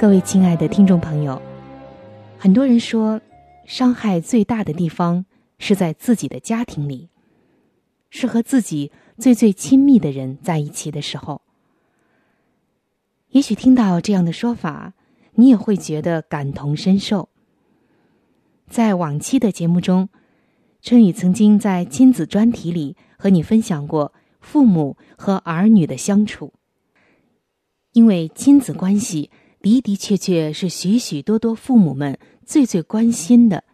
各位亲爱的听众朋友，很多人说，伤害最大的地方。是在自己的家庭里，是和自己最最亲密的人在一起的时候。也许听到这样的说法，你也会觉得感同身受。在往期的节目中，春雨曾经在亲子专题里和你分享过父母和儿女的相处，因为亲子关系的的确确是许许多多父母们最最关心的，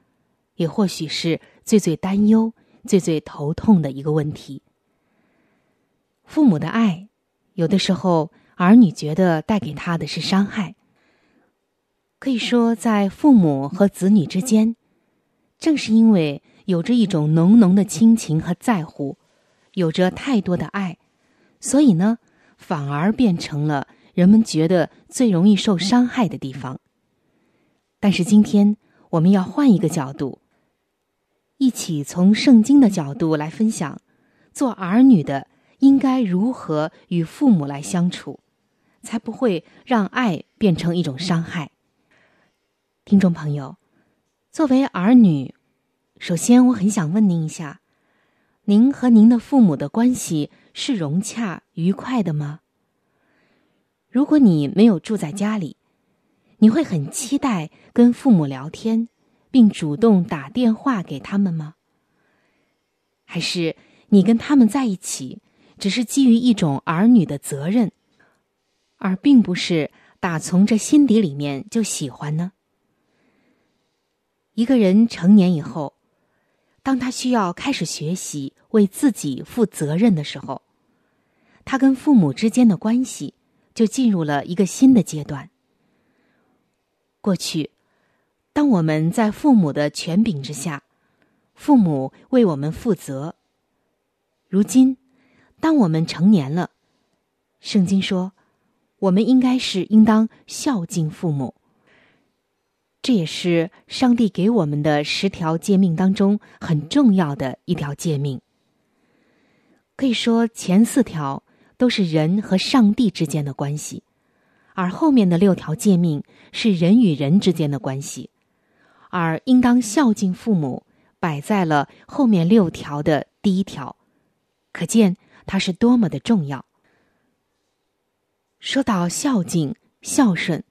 也或许是。最最担忧、最最头痛的一个问题。父母的爱，有的时候儿女觉得带给他的是伤害。可以说，在父母和子女之间，正是因为有着一种浓浓的亲情和在乎，有着太多的爱，所以呢，反而变成了人们觉得最容易受伤害的地方。但是今天，我们要换一个角度。一起从圣经的角度来分享，做儿女的应该如何与父母来相处，才不会让爱变成一种伤害。听众朋友，作为儿女，首先我很想问您一下：您和您的父母的关系是融洽愉快的吗？如果你没有住在家里，你会很期待跟父母聊天。并主动打电话给他们吗？还是你跟他们在一起，只是基于一种儿女的责任，而并不是打从这心底里面就喜欢呢？一个人成年以后，当他需要开始学习为自己负责任的时候，他跟父母之间的关系就进入了一个新的阶段。过去。当我们在父母的权柄之下，父母为我们负责。如今，当我们成年了，圣经说，我们应该是应当孝敬父母。这也是上帝给我们的十条诫命当中很重要的一条诫命。可以说，前四条都是人和上帝之间的关系，而后面的六条诫命是人与人之间的关系。而应当孝敬父母，摆在了后面六条的第一条，可见它是多么的重要。说到孝敬、孝顺，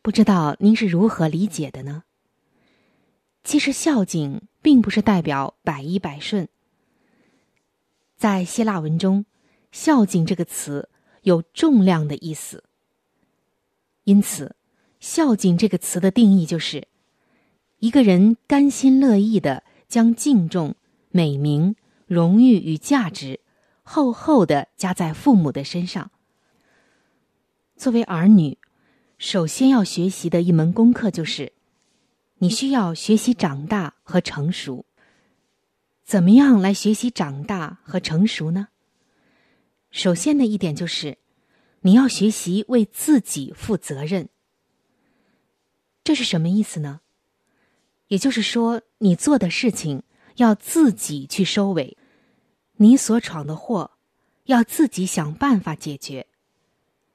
不知道您是如何理解的呢？其实孝敬并不是代表百依百顺。在希腊文中，“孝敬”这个词有重量的意思，因此，“孝敬”这个词的定义就是。一个人甘心乐意的将敬重、美名、荣誉与价值厚厚的加在父母的身上。作为儿女，首先要学习的一门功课就是，你需要学习长大和成熟。怎么样来学习长大和成熟呢？首先的一点就是，你要学习为自己负责任。这是什么意思呢？也就是说，你做的事情要自己去收尾，你所闯的祸要自己想办法解决，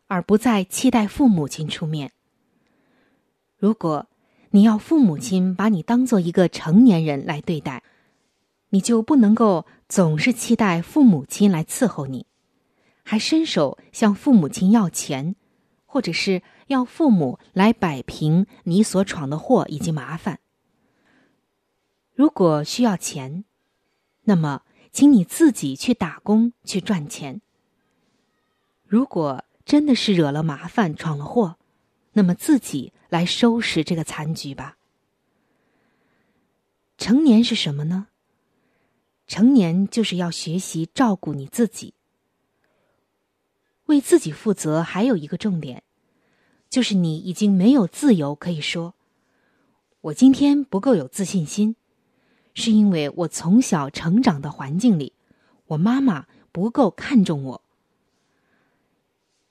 而不再期待父母亲出面。如果你要父母亲把你当做一个成年人来对待，你就不能够总是期待父母亲来伺候你，还伸手向父母亲要钱，或者是要父母来摆平你所闯的祸以及麻烦。如果需要钱，那么请你自己去打工去赚钱。如果真的是惹了麻烦闯了祸，那么自己来收拾这个残局吧。成年是什么呢？成年就是要学习照顾你自己，为自己负责。还有一个重点，就是你已经没有自由可以说，我今天不够有自信心，是因为我从小成长的环境里，我妈妈不够看重我。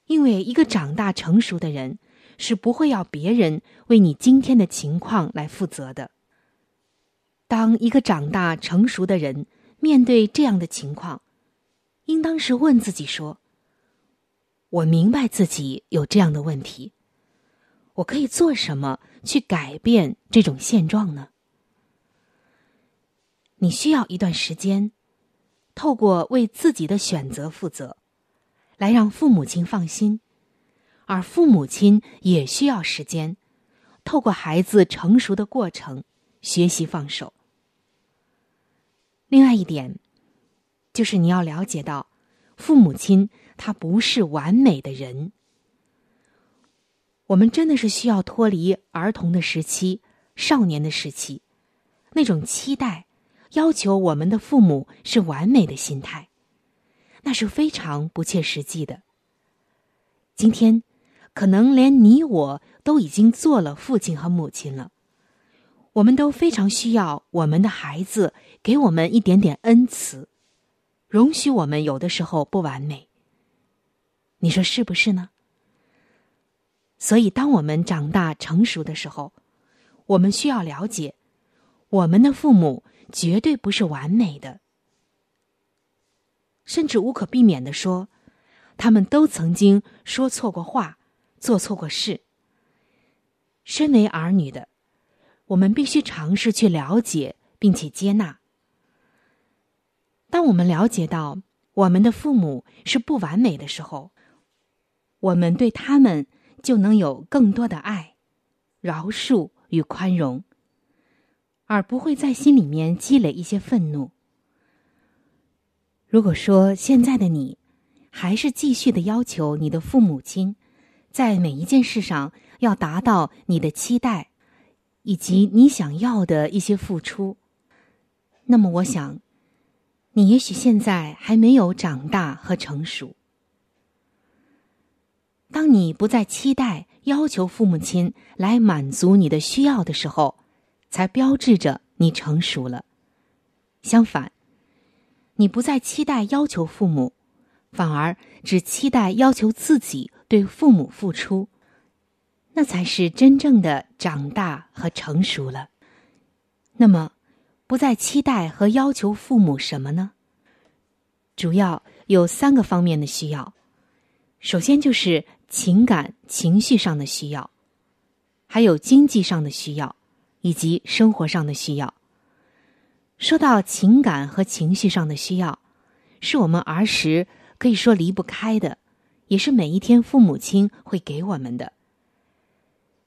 因为一个长大成熟的人，是不会要别人为你今天的情况来负责的。当一个长大成熟的人。面对这样的情况，应当是问自己说：“我明白自己有这样的问题，我可以做什么去改变这种现状呢？”你需要一段时间，透过为自己的选择负责，来让父母亲放心，而父母亲也需要时间，透过孩子成熟的过程，学习放手。另外一点，就是你要了解到，父母亲他不是完美的人。我们真的是需要脱离儿童的时期、少年的时期，那种期待、要求我们的父母是完美的心态，那是非常不切实际的。今天，可能连你我都已经做了父亲和母亲了。我们都非常需要我们的孩子给我们一点点恩慈，容许我们有的时候不完美。你说是不是呢？所以，当我们长大成熟的时候，我们需要了解，我们的父母绝对不是完美的，甚至无可避免的说，他们都曾经说错过话，做错过事。身为儿女的。我们必须尝试去了解并且接纳。当我们了解到我们的父母是不完美的时候，我们对他们就能有更多的爱、饶恕与宽容，而不会在心里面积累一些愤怒。如果说现在的你还是继续的要求你的父母亲在每一件事上要达到你的期待，以及你想要的一些付出，那么我想，你也许现在还没有长大和成熟。当你不再期待、要求父母亲来满足你的需要的时候，才标志着你成熟了。相反，你不再期待、要求父母，反而只期待、要求自己对父母付出。那才是真正的长大和成熟了。那么，不再期待和要求父母什么呢？主要有三个方面的需要。首先就是情感情绪上的需要，还有经济上的需要，以及生活上的需要。说到情感和情绪上的需要，是我们儿时可以说离不开的，也是每一天父母亲会给我们的。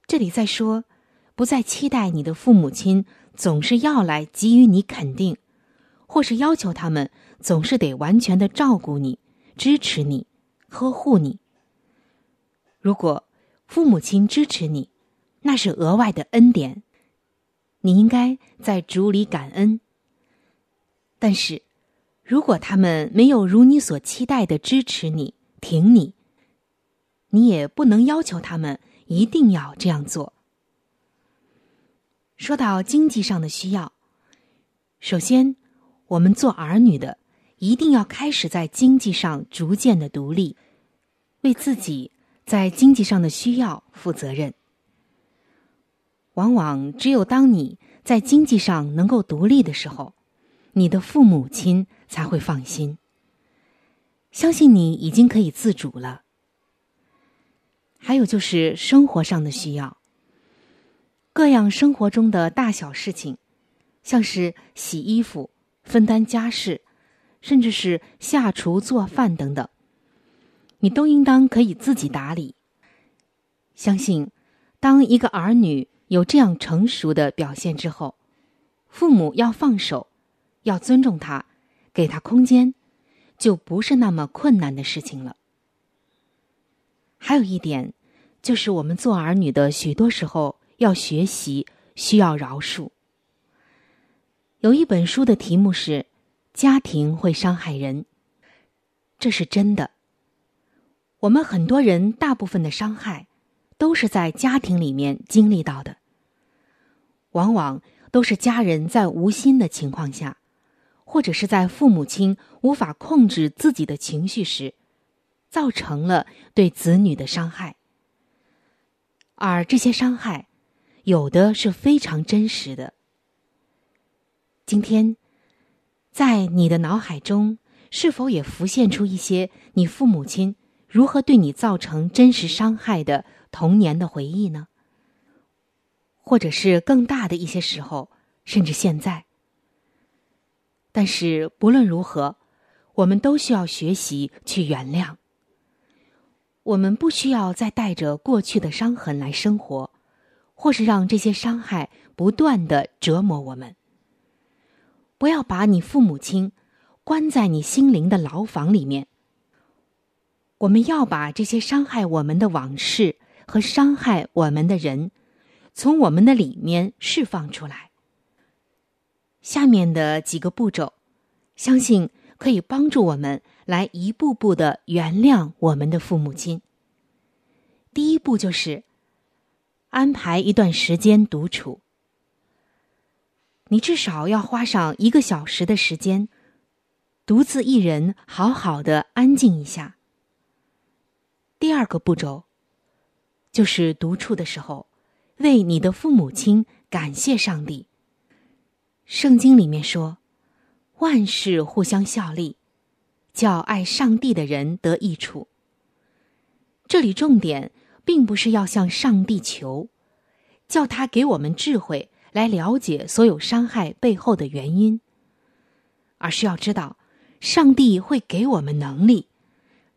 这里在说，不再期待你的父母亲总是要来给予你肯定，或是要求他们总是得完全的照顾你、支持你、呵护你。如果父母亲支持你，那是额外的恩典，你应该在主里感恩。但是，如果他们没有如你所期待的支持你、挺你，你也不能要求他们。一定要这样做。说到经济上的需要，首先，我们做儿女的一定要开始在经济上逐渐的独立，为自己在经济上的需要负责任。往往只有当你在经济上能够独立的时候，你的父母亲才会放心，相信你已经可以自主了。还有就是生活上的需要，各样生活中的大小事情，像是洗衣服、分担家事，甚至是下厨做饭等等，你都应当可以自己打理。相信，当一个儿女有这样成熟的表现之后，父母要放手，要尊重他，给他空间，就不是那么困难的事情了。还有一点，就是我们做儿女的，许多时候要学习，需要饶恕。有一本书的题目是“家庭会伤害人”，这是真的。我们很多人大部分的伤害，都是在家庭里面经历到的，往往都是家人在无心的情况下，或者是在父母亲无法控制自己的情绪时。造成了对子女的伤害，而这些伤害，有的是非常真实的。今天，在你的脑海中，是否也浮现出一些你父母亲如何对你造成真实伤害的童年的回忆呢？或者是更大的一些时候，甚至现在？但是不论如何，我们都需要学习去原谅。我们不需要再带着过去的伤痕来生活，或是让这些伤害不断的折磨我们。不要把你父母亲关在你心灵的牢房里面。我们要把这些伤害我们的往事和伤害我们的人，从我们的里面释放出来。下面的几个步骤，相信可以帮助我们。来一步步的原谅我们的父母亲。第一步就是安排一段时间独处，你至少要花上一个小时的时间，独自一人好好的安静一下。第二个步骤就是独处的时候，为你的父母亲感谢上帝。圣经里面说，万事互相效力。叫爱上帝的人得益处。这里重点并不是要向上帝求，叫他给我们智慧来了解所有伤害背后的原因，而是要知道，上帝会给我们能力，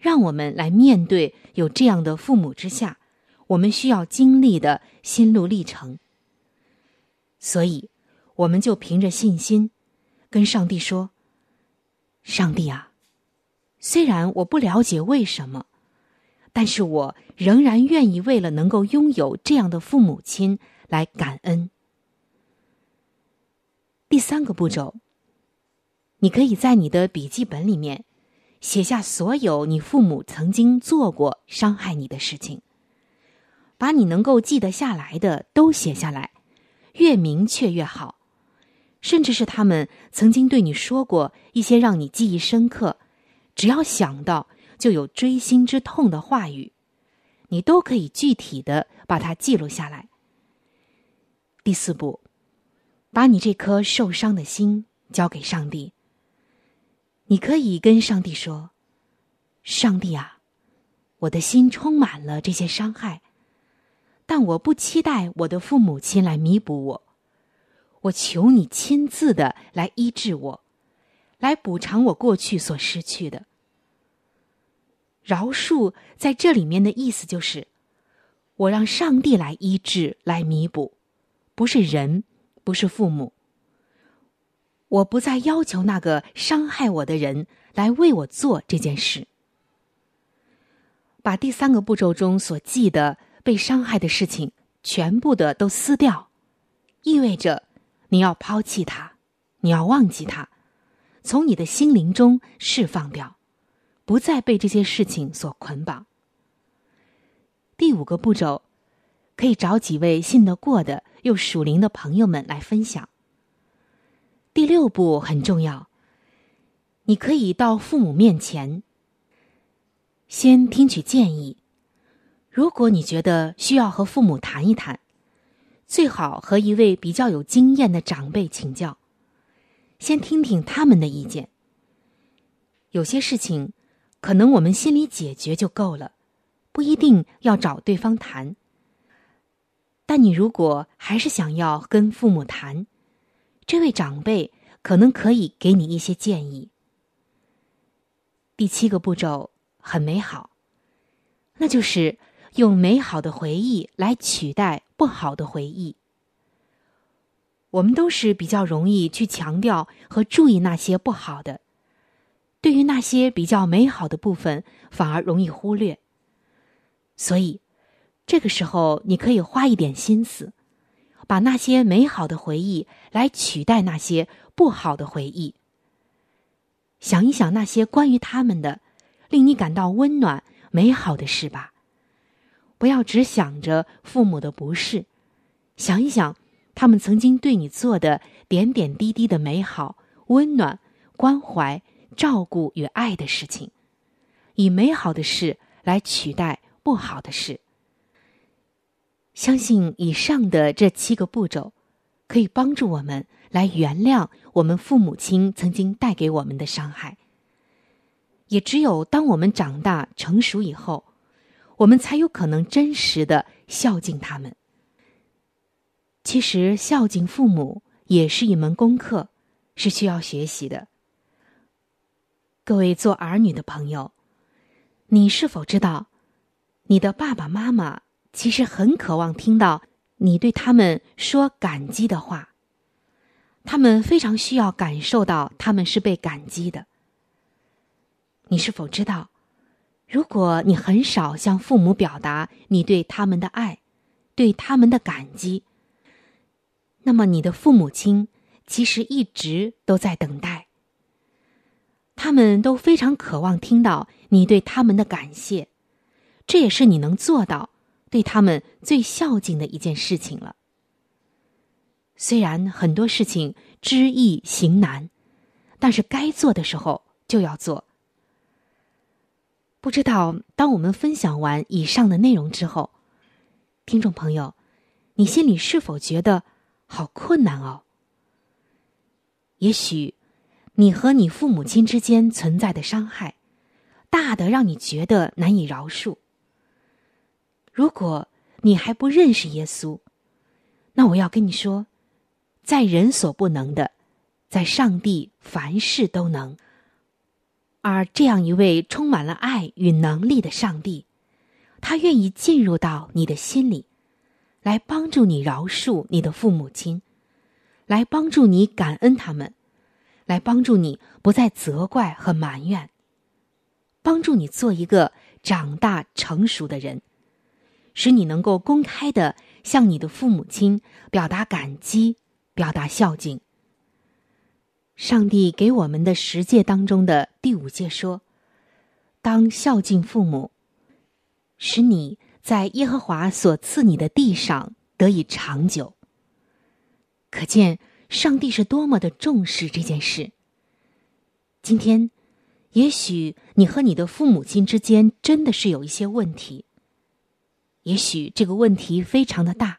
让我们来面对有这样的父母之下，我们需要经历的心路历程。所以，我们就凭着信心，跟上帝说：“上帝啊！”虽然我不了解为什么，但是我仍然愿意为了能够拥有这样的父母亲来感恩。第三个步骤，你可以在你的笔记本里面写下所有你父母曾经做过伤害你的事情，把你能够记得下来的都写下来，越明确越好。甚至是他们曾经对你说过一些让你记忆深刻。只要想到就有锥心之痛的话语，你都可以具体的把它记录下来。第四步，把你这颗受伤的心交给上帝。你可以跟上帝说：“上帝啊，我的心充满了这些伤害，但我不期待我的父母亲来弥补我，我求你亲自的来医治我。”来补偿我过去所失去的。饶恕在这里面的意思就是，我让上帝来医治、来弥补，不是人，不是父母。我不再要求那个伤害我的人来为我做这件事。把第三个步骤中所记的被伤害的事情全部的都撕掉，意味着你要抛弃它，你要忘记它。从你的心灵中释放掉，不再被这些事情所捆绑。第五个步骤，可以找几位信得过的又属灵的朋友们来分享。第六步很重要，你可以到父母面前，先听取建议。如果你觉得需要和父母谈一谈，最好和一位比较有经验的长辈请教。先听听他们的意见。有些事情，可能我们心里解决就够了，不一定要找对方谈。但你如果还是想要跟父母谈，这位长辈可能可以给你一些建议。第七个步骤很美好，那就是用美好的回忆来取代不好的回忆。我们都是比较容易去强调和注意那些不好的，对于那些比较美好的部分反而容易忽略。所以，这个时候你可以花一点心思，把那些美好的回忆来取代那些不好的回忆。想一想那些关于他们的，令你感到温暖、美好的事吧。不要只想着父母的不是，想一想他们曾经对你做的点点滴滴的美好、温暖、关怀、照顾与爱的事情，以美好的事来取代。不好的事，相信以上的这七个步骤，可以帮助我们来原谅我们父母亲曾经带给我们的伤害。也只有当我们长大成熟以后，我们才有可能真实的孝敬他们。其实孝敬父母也是一门功课，是需要学习的。各位做儿女的朋友，你是否知道？你的爸爸妈妈其实很渴望听到你对他们说感激的话，他们非常需要感受到他们是被感激的。你是否知道，如果你很少向父母表达你对他们的爱、对他们的感激，那么你的父母亲其实一直都在等待，他们都非常渴望听到你对他们的感谢。这也是你能做到对他们最孝敬的一件事情了。虽然很多事情知易行难，但是该做的时候就要做。不知道当我们分享完以上的内容之后，听众朋友，你心里是否觉得好困难哦？也许你和你父母亲之间存在的伤害，大的让你觉得难以饶恕。如果你还不认识耶稣，那我要跟你说，在人所不能的，在上帝凡事都能。而这样一位充满了爱与能力的上帝，他愿意进入到你的心里，来帮助你饶恕你的父母亲，来帮助你感恩他们，来帮助你不再责怪和埋怨，帮助你做一个长大成熟的人。使你能够公开的向你的父母亲表达感激，表达孝敬。上帝给我们的十诫当中的第五诫说：“当孝敬父母，使你在耶和华所赐你的地上得以长久。”可见上帝是多么的重视这件事。今天，也许你和你的父母亲之间真的是有一些问题。也许这个问题非常的大，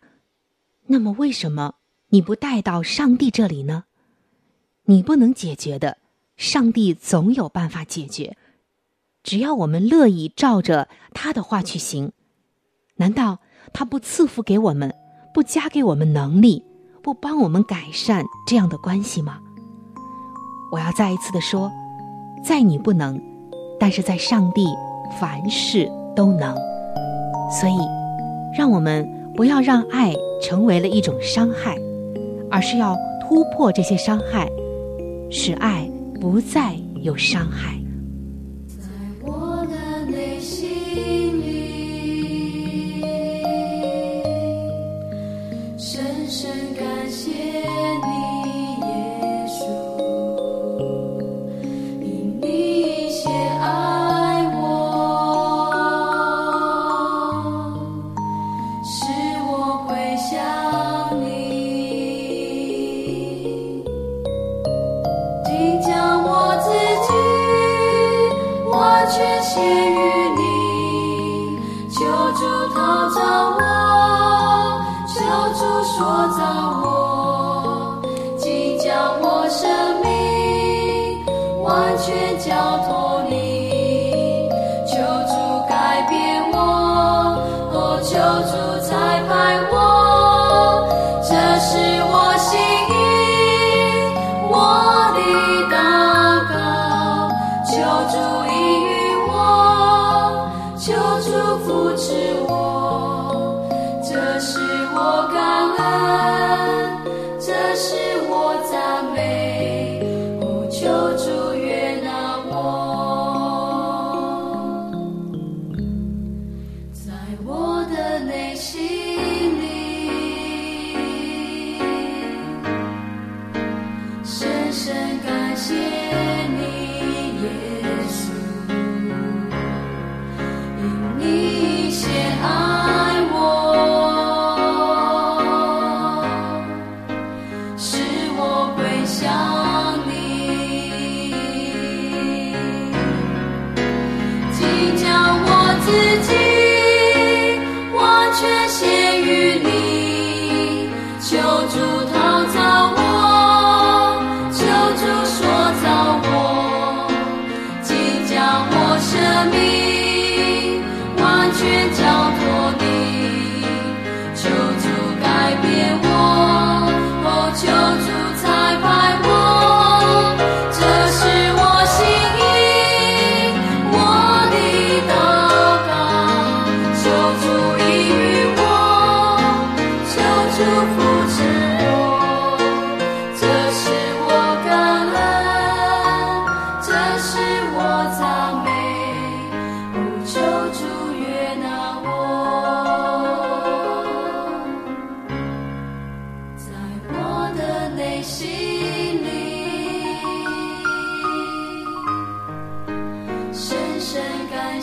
那么为什么你不带到上帝这里呢？你不能解决的，上帝总有办法解决。只要我们乐意照着他的话去行，难道他不赐福给我们，不加给我们能力，不帮我们改善这样的关系吗？我要再一次的说，在你不能，但是在上帝凡事都能。所以，让我们不要让爱成为了一种伤害，而是要突破这些伤害，使爱不再有伤害。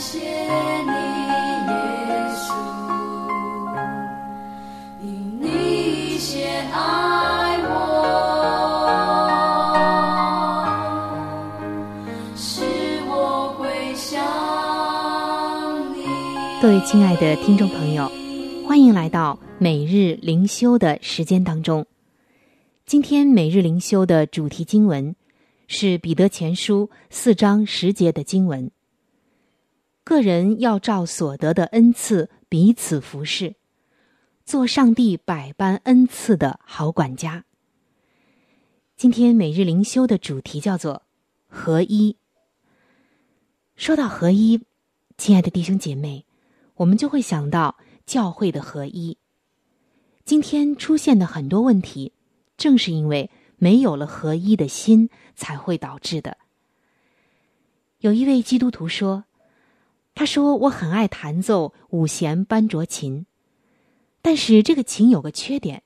谢你，耶稣，因你先爱我，使我归向你。各位亲爱的听众朋友，欢迎来到每日灵修的时间当中。今天每日灵修的主题经文是《彼得前书》四章十节的经文。个人要照所得的恩赐彼此服侍，做上帝百般恩赐的好管家。今天每日灵修的主题叫做“合一”。说到合一，亲爱的弟兄姐妹，我们就会想到教会的合一。今天出现的很多问题，正是因为没有了合一的心，才会导致的。有一位基督徒说：“他说我很爱弹奏五弦班卓琴，但是这个琴有个缺点，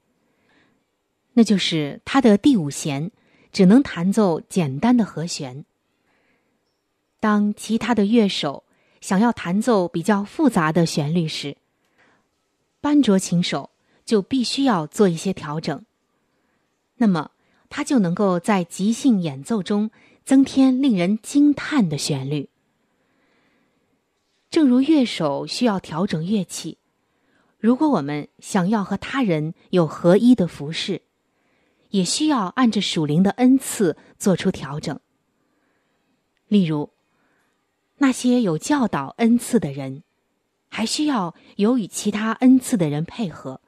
那就是它的第五弦只能弹奏简单的和弦。当其他的乐手想要弹奏比较复杂的旋律时，班卓琴手就必须要做一些调整。那么，他就能够在即兴演奏中增添令人惊叹的旋律。正如乐手需要调整乐器，如果我们想要和他人有合一的服饰，也需要按着属灵的恩赐做出调整。例如，那些有教导恩赐的人，还需要有与其他恩赐的人配合，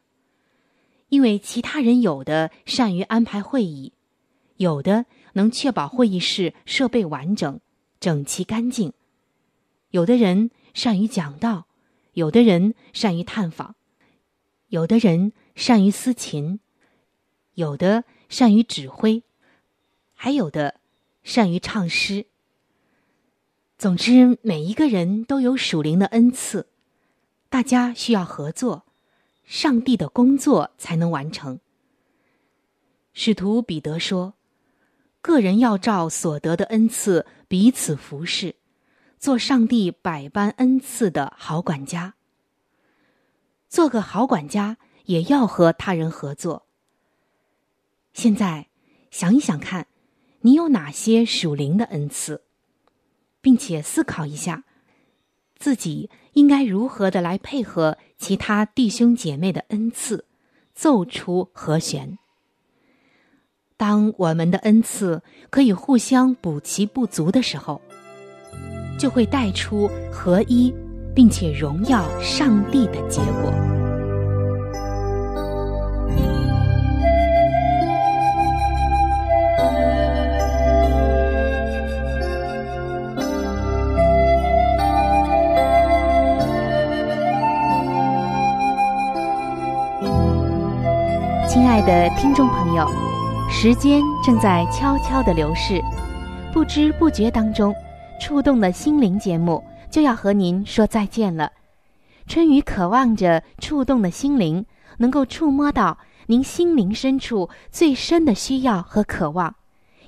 因为其他人有的善于安排会议，有的能确保会议室设备完整、整齐干净，有的人善于讲道，有的人善于探访，有的人善于思琴，有的善于指挥，还有的善于唱诗。总之，每一个人都有属灵的恩赐，大家需要合作，上帝的工作才能完成。使徒彼得说：“个人要照所得的恩赐彼此服侍，做上帝百般恩赐的好管家。做个好管家，也要和他人合作。现在想一想看，你有哪些属灵的恩赐？”并且思考一下，自己应该如何的来配合其他弟兄姐妹的恩赐，奏出和弦。当我们的恩赐可以互相补齐不足的时候，就会带出合一，并且荣耀上帝的结果。亲爱的听众朋友，时间正在悄悄的流逝，不知不觉当中，触动的心灵节目就要和您说再见了。春雨渴望着触动的心灵能够触摸到您心灵深处最深的需要和渴望，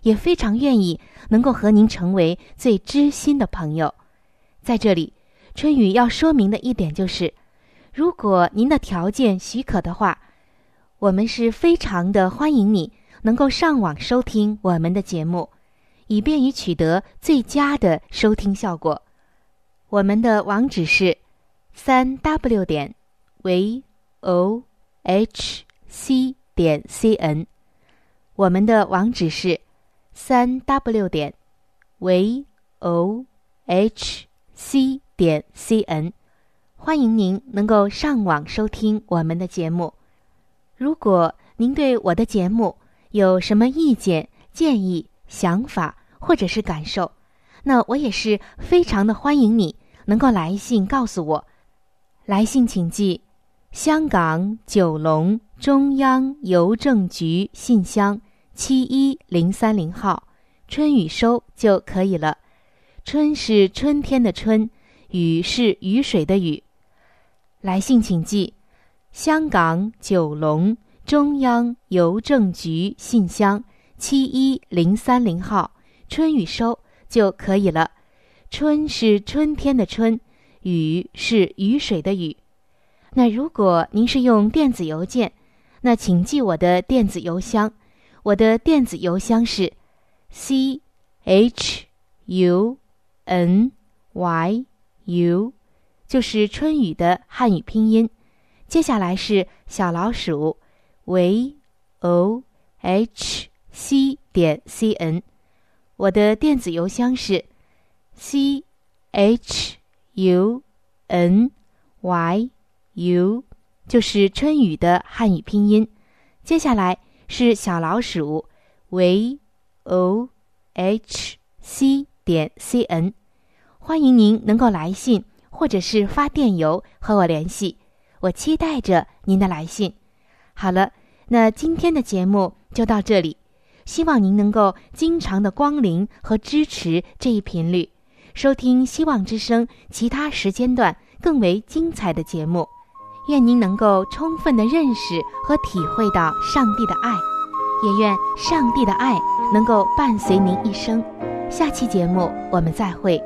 也非常愿意能够和您成为最知心的朋友。在这里，春雨要说明的一点就是，如果您的条件许可的话。我们是非常的欢迎你能够上网收听我们的节目，以便于取得最佳的收听效果。我们的网址是三 w 点 v o h c 点 c n。我们的网址是三 w 点 v o h c 点 c n。欢迎您能够上网收听我们的节目。如果您对我的节目有什么意见、建议、想法或者是感受，那我也是非常的欢迎你能够来信告诉我。来信请寄香港九龙中央邮政局信箱七一零三零号，春雨收就可以了。春是春天的春，雨是雨水的雨。来信请寄香港九龙中央邮政局信箱七一零三零号，春雨收就可以了。春是春天的春，雨是雨水的雨。那如果您是用电子邮件，那请记我的电子邮箱，我的电子邮箱是 c h u n y u。就是春雨的汉语拼音，接下来是小老鼠 v o h c 点 c n，我的电子邮箱是 c h u n y u，就是春雨的汉语拼音，接下来是小老鼠 v o h c 点 c n，欢迎您能够来信。或者是发电邮和我联系，我期待着您的来信。好了，那今天的节目就到这里，希望您能够经常的光临和支持这一频率，收听希望之声其他时间段更为精彩的节目。愿您能够充分的认识和体会到上帝的爱，也愿上帝的爱能够伴随您一生。下期节目我们再会。